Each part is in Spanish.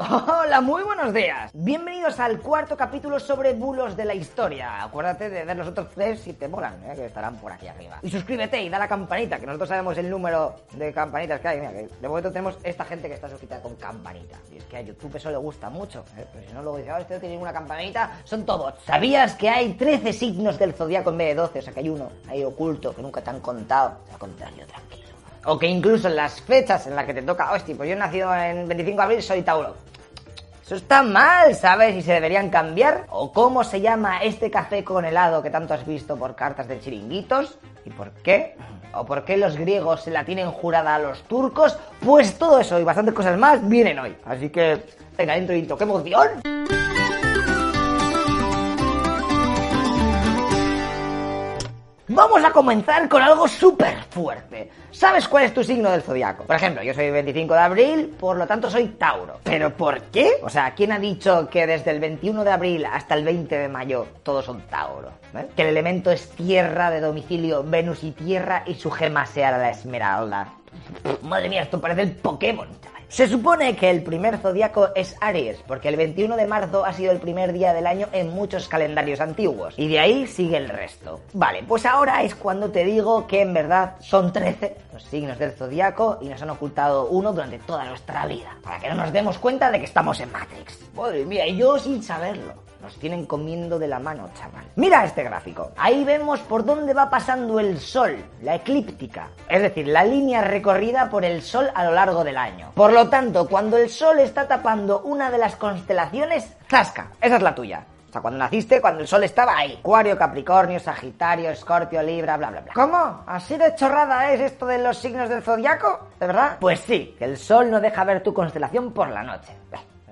Hola, muy buenos días. Bienvenidos al cuarto capítulo sobre bulos de la historia. Acuérdate de ver los otros tres si te molan, ¿eh? que estarán por aquí arriba. Y suscríbete y da la campanita, que nosotros sabemos el número de campanitas que hay. Mira, que de momento tenemos esta gente que está suscrita con campanita. Y es que a YouTube eso le gusta mucho. ¿eh? Pero si no, luego dice, oh, este tiene ninguna campanita, son todos. ¿Sabías que hay 13 signos del zodiaco en vez de 12? O sea, que hay uno ahí oculto que nunca te han contado. Al contrario, tranquilo. O que incluso en las fechas en las que te toca, hostia, pues yo he nacido en 25 de abril, soy Tauro. Eso está mal, ¿sabes? Y se deberían cambiar. ¿O cómo se llama este café con helado que tanto has visto por cartas de chiringuitos? ¿Y por qué? ¿O por qué los griegos se la tienen jurada a los turcos? Pues todo eso y bastantes cosas más vienen hoy. Así que, venga, dentro intro, ¡qué emoción! Vamos a comenzar con algo súper fuerte. ¿Sabes cuál es tu signo del zodiaco? Por ejemplo, yo soy 25 de abril, por lo tanto soy Tauro. ¿Pero por qué? O sea, ¿quién ha dicho que desde el 21 de abril hasta el 20 de mayo todos son Tauro? ¿Eh? Que el elemento es tierra de domicilio, Venus y tierra y su gema sea la esmeralda. Madre mía, esto parece el Pokémon. Se supone que el primer zodiaco es Aries, porque el 21 de marzo ha sido el primer día del año en muchos calendarios antiguos. Y de ahí sigue el resto. Vale, pues ahora es cuando te digo que en verdad son 13 los signos del zodiaco y nos han ocultado uno durante toda nuestra vida. Para que no nos demos cuenta de que estamos en Matrix. Madre mía, y yo sin saberlo. Nos tienen comiendo de la mano, chaval. Mira este gráfico. Ahí vemos por dónde va pasando el Sol, la eclíptica. Es decir, la línea recorrida por el Sol a lo largo del año. Por lo tanto, cuando el Sol está tapando una de las constelaciones, ¡zasca! Esa es la tuya. O sea, cuando naciste, cuando el sol estaba ahí. Acuario, Capricornio, Sagitario, Escorpio, Libra, bla, bla, bla. ¿Cómo? ¿Así de chorrada es esto de los signos del zodiaco? ¿De verdad? Pues sí, que el sol no deja ver tu constelación por la noche.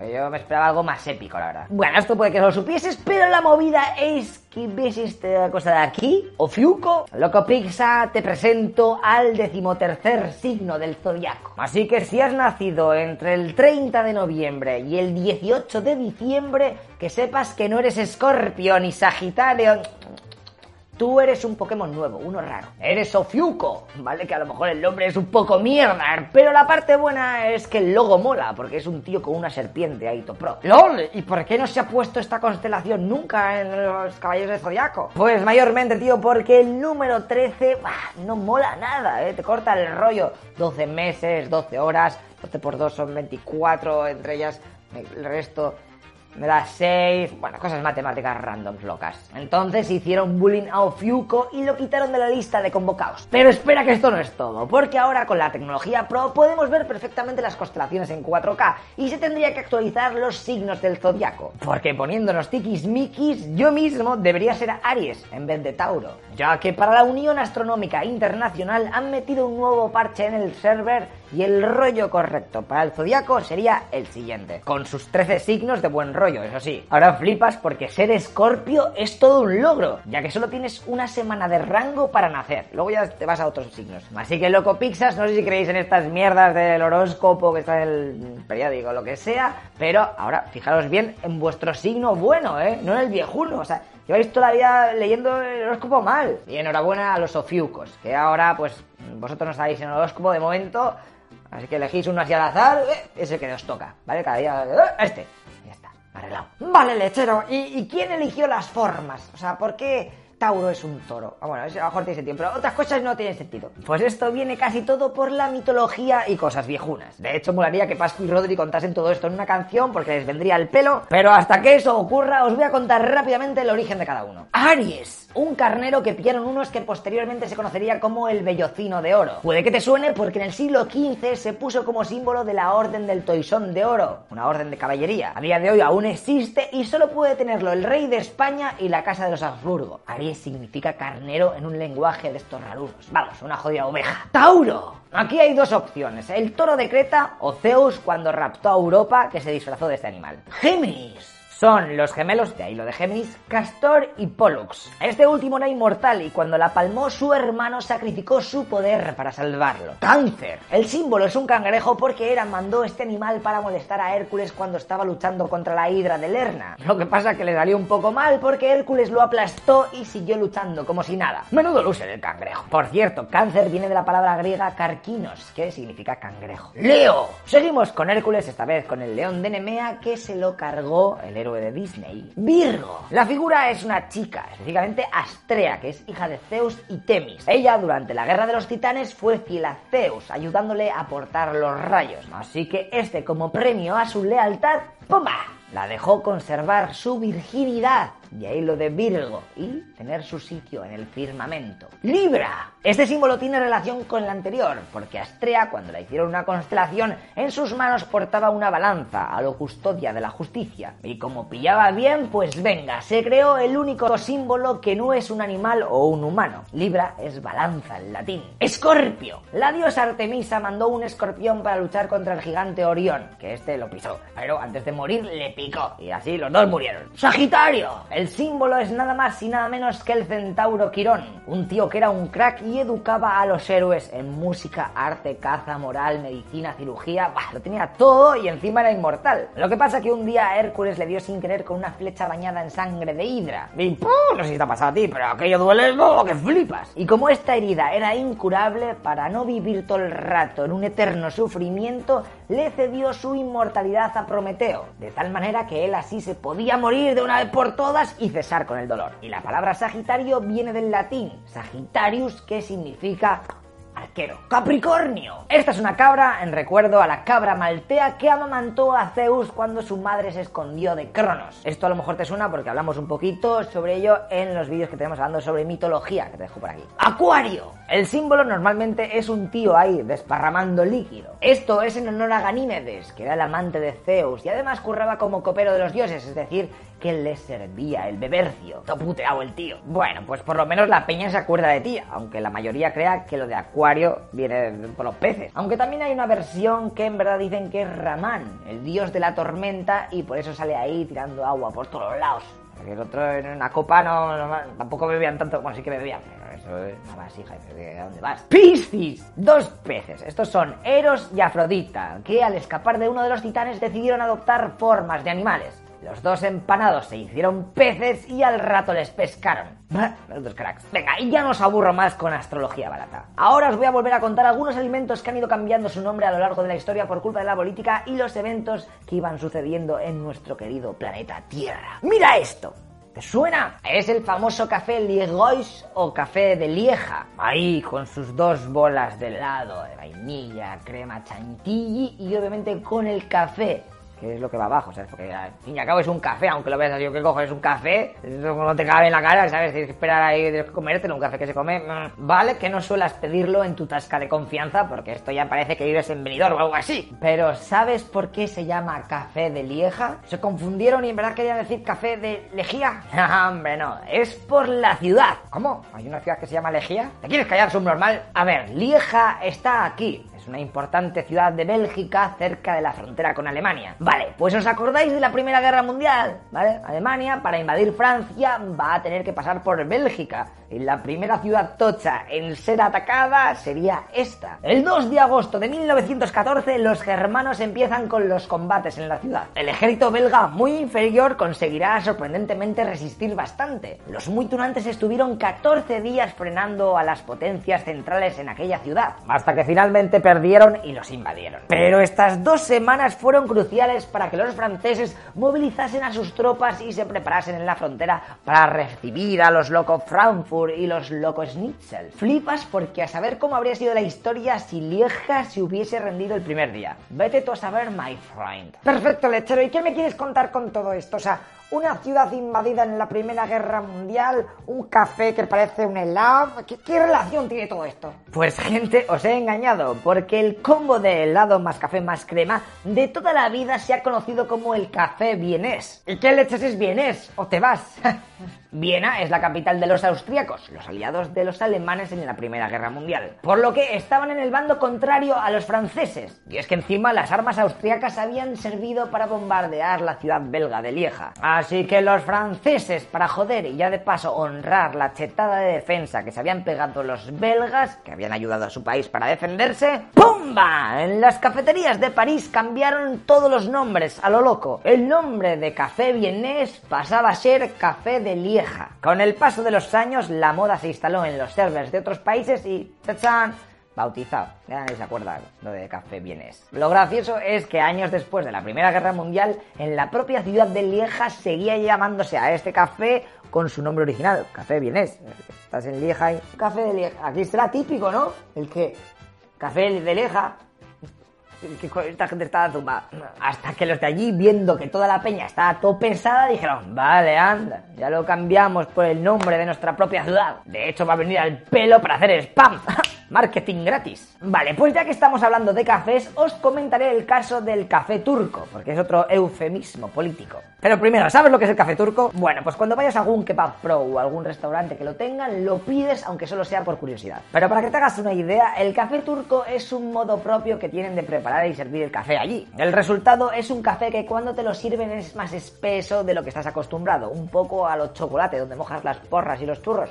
Yo me esperaba algo más épico, la verdad. Bueno, esto puede que no lo supieses, pero la movida es que ves esta cosa de aquí, Ofiuco, Loco Pixa, te presento al decimotercer signo del zodiaco. Así que si has nacido entre el 30 de noviembre y el 18 de diciembre, que sepas que no eres Escorpio ni Sagitario Tú eres un Pokémon nuevo, uno raro. Eres Ofiuco, ¿vale? Que a lo mejor el nombre es un poco mierda, pero la parte buena es que el logo mola, porque es un tío con una serpiente ahí, pro. ¡LOL! ¿Y por qué no se ha puesto esta constelación nunca en los Caballeros del Zodiaco? Pues mayormente, tío, porque el número 13 bah, no mola nada, ¿eh? Te corta el rollo. 12 meses, 12 horas, 12 por 2 son 24, entre ellas el resto me da 6, bueno, cosas matemáticas randoms locas. Entonces hicieron bullying a Ofiuco y lo quitaron de la lista de convocados. Pero espera que esto no es todo, porque ahora con la tecnología Pro podemos ver perfectamente las constelaciones en 4K y se tendría que actualizar los signos del zodiaco. Porque poniéndonos tikis yo mismo debería ser Aries en vez de Tauro. Ya que para la Unión Astronómica Internacional han metido un nuevo parche en el server y el rollo correcto para el zodiaco sería el siguiente, con sus 13 signos de buen rollo, eso sí. Ahora flipas porque ser escorpio es todo un logro, ya que solo tienes una semana de rango para nacer. Luego ya te vas a otros signos. Así que loco Pixas, no sé si creéis en estas mierdas del horóscopo que está en el periódico, lo que sea, pero ahora fijaros bien en vuestro signo bueno, ¿eh? No en el viejuno, o sea, Lleváis toda la vida leyendo el horóscopo mal. Y enhorabuena a los ofiucos, que ahora, pues, vosotros no estáis en el horóscopo de momento, así que elegís uno así al azar, eh, ese que os toca, ¿vale? Cada día, eh, este. Ya está, arreglado. Vale, lechero, ¿y, ¿y quién eligió las formas? O sea, ¿por qué...? Tauro es un toro. Ah, bueno, a lo mejor tiene sentido, pero otras cosas no tienen sentido. Pues esto viene casi todo por la mitología y cosas viejunas. De hecho, molaría que Pascu y Rodri contasen todo esto en una canción porque les vendría el pelo, pero hasta que eso ocurra os voy a contar rápidamente el origen de cada uno. Aries, un carnero que pillaron unos que posteriormente se conocería como el bellocino de oro. Puede que te suene porque en el siglo XV se puso como símbolo de la Orden del Toisón de Oro, una orden de caballería. A día de hoy aún existe y solo puede tenerlo el rey de España y la casa de los Habsburgo significa carnero en un lenguaje de estos rarunos. Vamos, una jodida oveja. ¡Tauro! Aquí hay dos opciones, el toro de Creta o Zeus cuando raptó a Europa que se disfrazó de este animal. Géminis. Son los gemelos, de ahí lo de Géminis, Castor y Pollux. Este último era inmortal y cuando la palmó su hermano sacrificó su poder para salvarlo. Cáncer. El símbolo es un cangrejo porque Hera mandó este animal para molestar a Hércules cuando estaba luchando contra la hidra de Lerna. Lo que pasa que le salió un poco mal porque Hércules lo aplastó y siguió luchando como si nada. Menudo luce el cangrejo. Por cierto, cáncer viene de la palabra griega carquinos, que significa cangrejo. Leo. Seguimos con Hércules, esta vez con el león de Nemea que se lo cargó el héroe de Disney. Virgo. La figura es una chica, específicamente Astrea, que es hija de Zeus y Temis. Ella, durante la guerra de los titanes, fue fiel a Zeus, ayudándole a portar los rayos. Así que este, como premio a su lealtad, ¡pumba! La dejó conservar su virginidad de ahí lo de Virgo y tener su sitio en el firmamento. Libra. Este símbolo tiene relación con el anterior, porque Astrea, cuando la hicieron una constelación, en sus manos portaba una balanza, a lo custodia de la justicia. Y como pillaba bien, pues venga, se creó el único símbolo que no es un animal o un humano. Libra es balanza en latín. Escorpio. La diosa Artemisa mandó un escorpión para luchar contra el gigante Orión, que este lo pisó, pero antes de morir le picó, y así los dos murieron. Sagitario. El símbolo es nada más y nada menos que el centauro Quirón, un tío que era un crack y educaba a los héroes en música, arte, caza, moral, medicina, cirugía, bah, lo tenía todo y encima era inmortal. Lo que pasa que un día Hércules le dio sin querer con una flecha bañada en sangre de hidra. Y ¡pum! no sé si te ha pasado a ti, pero aquello duele no, que flipas. Y como esta herida era incurable, para no vivir todo el rato en un eterno sufrimiento, le cedió su inmortalidad a Prometeo, de tal manera que él así se podía morir de una vez por todas y cesar con el dolor. Y la palabra Sagitario viene del latín Sagittarius, que significa arquero. Capricornio. Esta es una cabra en recuerdo a la cabra maltea que amamantó a Zeus cuando su madre se escondió de Cronos. Esto a lo mejor te suena porque hablamos un poquito sobre ello en los vídeos que tenemos hablando sobre mitología, que te dejo por aquí. Acuario. El símbolo normalmente es un tío ahí desparramando líquido. Esto es en honor a Ganímedes, que era el amante de Zeus y además curraba como copero de los dioses, es decir, que le servía el bebercio. Todo puteado el tío. Bueno, pues por lo menos la peña se acuerda de ti, aunque la mayoría crea que lo de Acuario viene por los peces. Aunque también hay una versión que en verdad dicen que es Ramán, el dios de la tormenta, y por eso sale ahí tirando agua por todos lados. El otro en una copa no, no tampoco bebían tanto, bueno, sí que bebían, pero eso es una vasija, ¿de dónde vas? Piscis, dos peces, estos son Eros y Afrodita, que al escapar de uno de los titanes decidieron adoptar formas de animales. Los dos empanados se hicieron peces y al rato les pescaron. Los dos cracks. Venga, y ya no os aburro más con astrología barata. Ahora os voy a volver a contar algunos alimentos que han ido cambiando su nombre a lo largo de la historia por culpa de la política y los eventos que iban sucediendo en nuestro querido planeta Tierra. ¡Mira esto! ¿Te suena? Es el famoso café Liegois o café de Lieja. Ahí con sus dos bolas de helado, de vainilla, crema chantilly y obviamente con el café que es lo que va abajo, ¿sabes? Porque al fin y al cabo es un café, aunque lo veas así, ¿qué cojo? Es un café, no te cabe en la cara, ¿sabes? Tienes que esperar ahí, tienes que comértelo, un café que se come. Mm, vale que no suelas pedirlo en tu tasca de confianza, porque esto ya parece que vives en Benidorm o algo así. Pero ¿sabes por qué se llama café de Lieja? Se confundieron y en verdad querían decir café de Lejía. hombre, no, es por la ciudad. ¿Cómo? ¿Hay una ciudad que se llama Lejía? ¿Te quieres callar, subnormal? A ver, Lieja está aquí, una importante ciudad de Bélgica cerca de la frontera con Alemania. Vale, pues os acordáis de la Primera Guerra Mundial, ¿vale? Alemania, para invadir Francia, va a tener que pasar por Bélgica. Y la primera ciudad tocha en ser atacada sería esta. El 2 de agosto de 1914, los germanos empiezan con los combates en la ciudad. El ejército belga, muy inferior, conseguirá sorprendentemente resistir bastante. Los muy tunantes estuvieron 14 días frenando a las potencias centrales en aquella ciudad, hasta que finalmente perdieron y los invadieron. Pero estas dos semanas fueron cruciales para que los franceses movilizasen a sus tropas y se preparasen en la frontera para recibir a los locos Frankfurt y los locos Schnitzel. Flipas porque a saber cómo habría sido la historia si Lieja se hubiese rendido el primer día. Vete tú a saber, my friend. Perfecto, lechero. ¿Y qué me quieres contar con todo esto? O sea, una ciudad invadida en la Primera Guerra Mundial, un café que parece un helado. ¿Qué, relación tiene todo esto? Pues gente, os he engañado, porque el combo de helado más café más crema de toda la vida se ha conocido como el café vienés. ¿Y qué leches es vienés? ¿O te vas? Viena es la capital de los austríacos, los aliados de los alemanes en la Primera Guerra Mundial, por lo que estaban en el bando contrario a los franceses. Y es que encima las armas austríacas habían servido para bombardear la ciudad belga de Lieja. Que los franceses, para joder y ya de paso honrar la chetada de defensa que se habían pegado los belgas, que habían ayudado a su país para defenderse, ¡pumba! En las cafeterías de París cambiaron todos los nombres a lo loco. El nombre de café vienés pasaba a ser café de Lieja con el paso de los años, la moda se instaló en los servers de otros países y ¡tachán! Bautizado. Ya nadie se acuerda lo de café vienés. Lo gracioso es que años después de la Primera Guerra Mundial, en la propia ciudad de Lieja seguía llamándose a este café con su nombre original, café vienés. Estás en Lieja y café de Lieja. Aquí será típico, ¿no? El que café de Lieja esta gente estaba zumbada. Hasta que los de allí, viendo que toda la peña estaba todo pesada, dijeron, vale, anda, ya lo cambiamos por el nombre de nuestra propia ciudad. De hecho, va a venir al pelo para hacer spam. Marketing gratis. Vale, pues ya que estamos hablando de cafés, os comentaré el caso del café turco, porque es otro eufemismo político. Pero primero, ¿sabes lo que es el café turco? Bueno, pues cuando vayas a algún kebab pro o algún restaurante que lo tengan, lo pides aunque solo sea por curiosidad. Pero para que te hagas una idea, el café turco es un modo propio que tienen de preparar y servir el café allí. El resultado es un café que cuando te lo sirven es más espeso de lo que estás acostumbrado, un poco a los chocolates donde mojas las porras y los churros.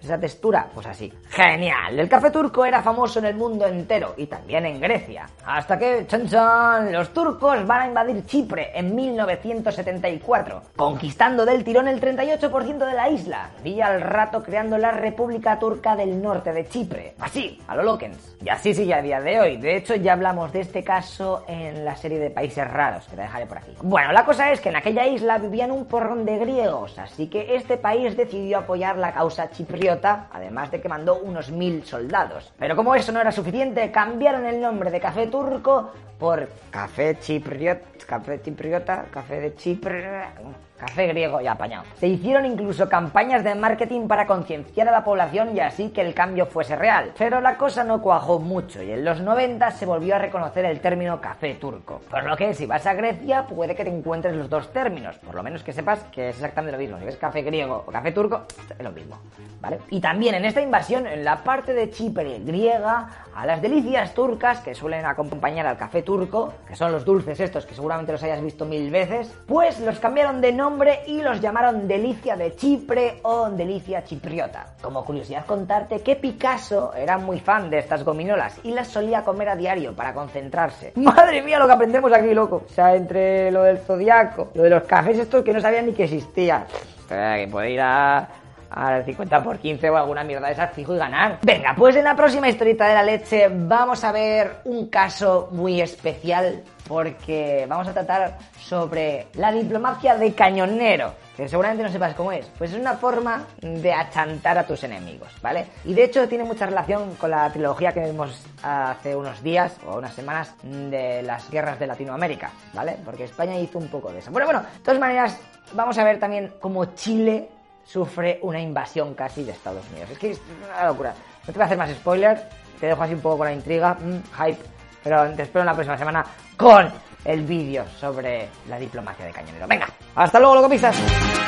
Esa textura, pues así. Genial. El café turco era famoso en el mundo entero y también en Grecia. Hasta que, chan chan, los turcos van a invadir Chipre en 1974, conquistando del tirón el 38% de la isla y al rato creando la República Turca del Norte de Chipre. Así, a lo Lokens. Y así sigue a día de hoy. De hecho, ya hablamos de este caso en la serie de países raros, que te dejaré por aquí. Bueno, la cosa es que en aquella isla vivían un porrón de griegos, así que este país decidió apoyar la causa chipriota además de que mandó unos mil soldados. Pero como eso no era suficiente, cambiaron el nombre de Café Turco por Café Chipriota, Café Chipriota, Café de Chipre, Café griego y apañado. Se hicieron incluso campañas de marketing para concienciar a la población y así que el cambio fuese real. Pero la cosa no cuajó mucho y en los 90 se volvió a reconocer el término café turco. Por lo que si vas a Grecia puede que te encuentres los dos términos, por lo menos que sepas que es exactamente lo mismo. Si ves café griego o café turco, es lo mismo. ¿Vale? Y también en esta invasión, en la parte de Chipre griega, a las delicias turcas que suelen acompañar al café turco, que son los dulces estos que seguramente los hayas visto mil veces, pues los cambiaron de nombre y los llamaron Delicia de Chipre o Delicia Chipriota. Como curiosidad contarte que Picasso era muy fan de estas gominolas y las solía comer a diario para concentrarse. Madre mía lo que aprendemos aquí, loco. O sea, entre lo del zodiaco, lo de los cafés estos que no sabían ni que existían. que puede ir a al 50 por 15 o alguna mierda de esas fijo y ganar. Venga, pues en la próxima historieta de la leche vamos a ver un caso muy especial porque vamos a tratar sobre la diplomacia de cañonero, que seguramente no sepas cómo es. Pues es una forma de achantar a tus enemigos, ¿vale? Y de hecho tiene mucha relación con la trilogía que vimos hace unos días o unas semanas de las guerras de Latinoamérica, ¿vale? Porque España hizo un poco de eso. Bueno, bueno, de todas maneras, vamos a ver también cómo Chile sufre una invasión casi de Estados Unidos. Es que es una locura. No te voy a hacer más spoilers, te dejo así un poco con la intriga, mm, hype, pero te espero en la próxima semana con el vídeo sobre la diplomacia de Cañonero. Venga, hasta luego, loco pistas.